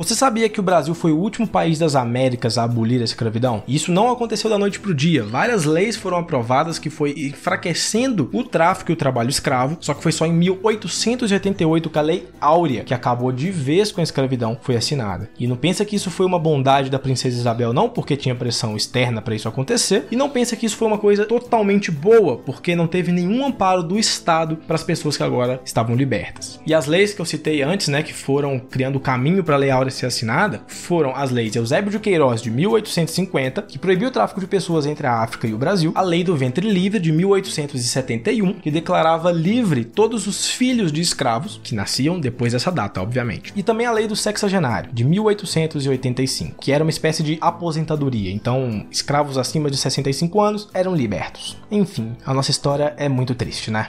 Você sabia que o Brasil foi o último país das Américas a abolir a escravidão? Isso não aconteceu da noite para o dia. Várias leis foram aprovadas que foi enfraquecendo o tráfico e o trabalho escravo, só que foi só em 1888 que a Lei Áurea, que acabou de vez com a escravidão, foi assinada. E não pensa que isso foi uma bondade da princesa Isabel não, porque tinha pressão externa para isso acontecer, e não pensa que isso foi uma coisa totalmente boa, porque não teve nenhum amparo do Estado para as pessoas que agora estavam libertas. E as leis que eu citei antes, né, que foram criando o caminho para a Lei Áurea ser assinada foram as leis Eusébio de Queiroz de 1850, que proibiu o tráfico de pessoas entre a África e o Brasil, a Lei do Ventre Livre de 1871, que declarava livre todos os filhos de escravos, que nasciam depois dessa data, obviamente, e também a Lei do Sexagenário de 1885, que era uma espécie de aposentadoria, então escravos acima de 65 anos eram libertos. Enfim, a nossa história é muito triste, né?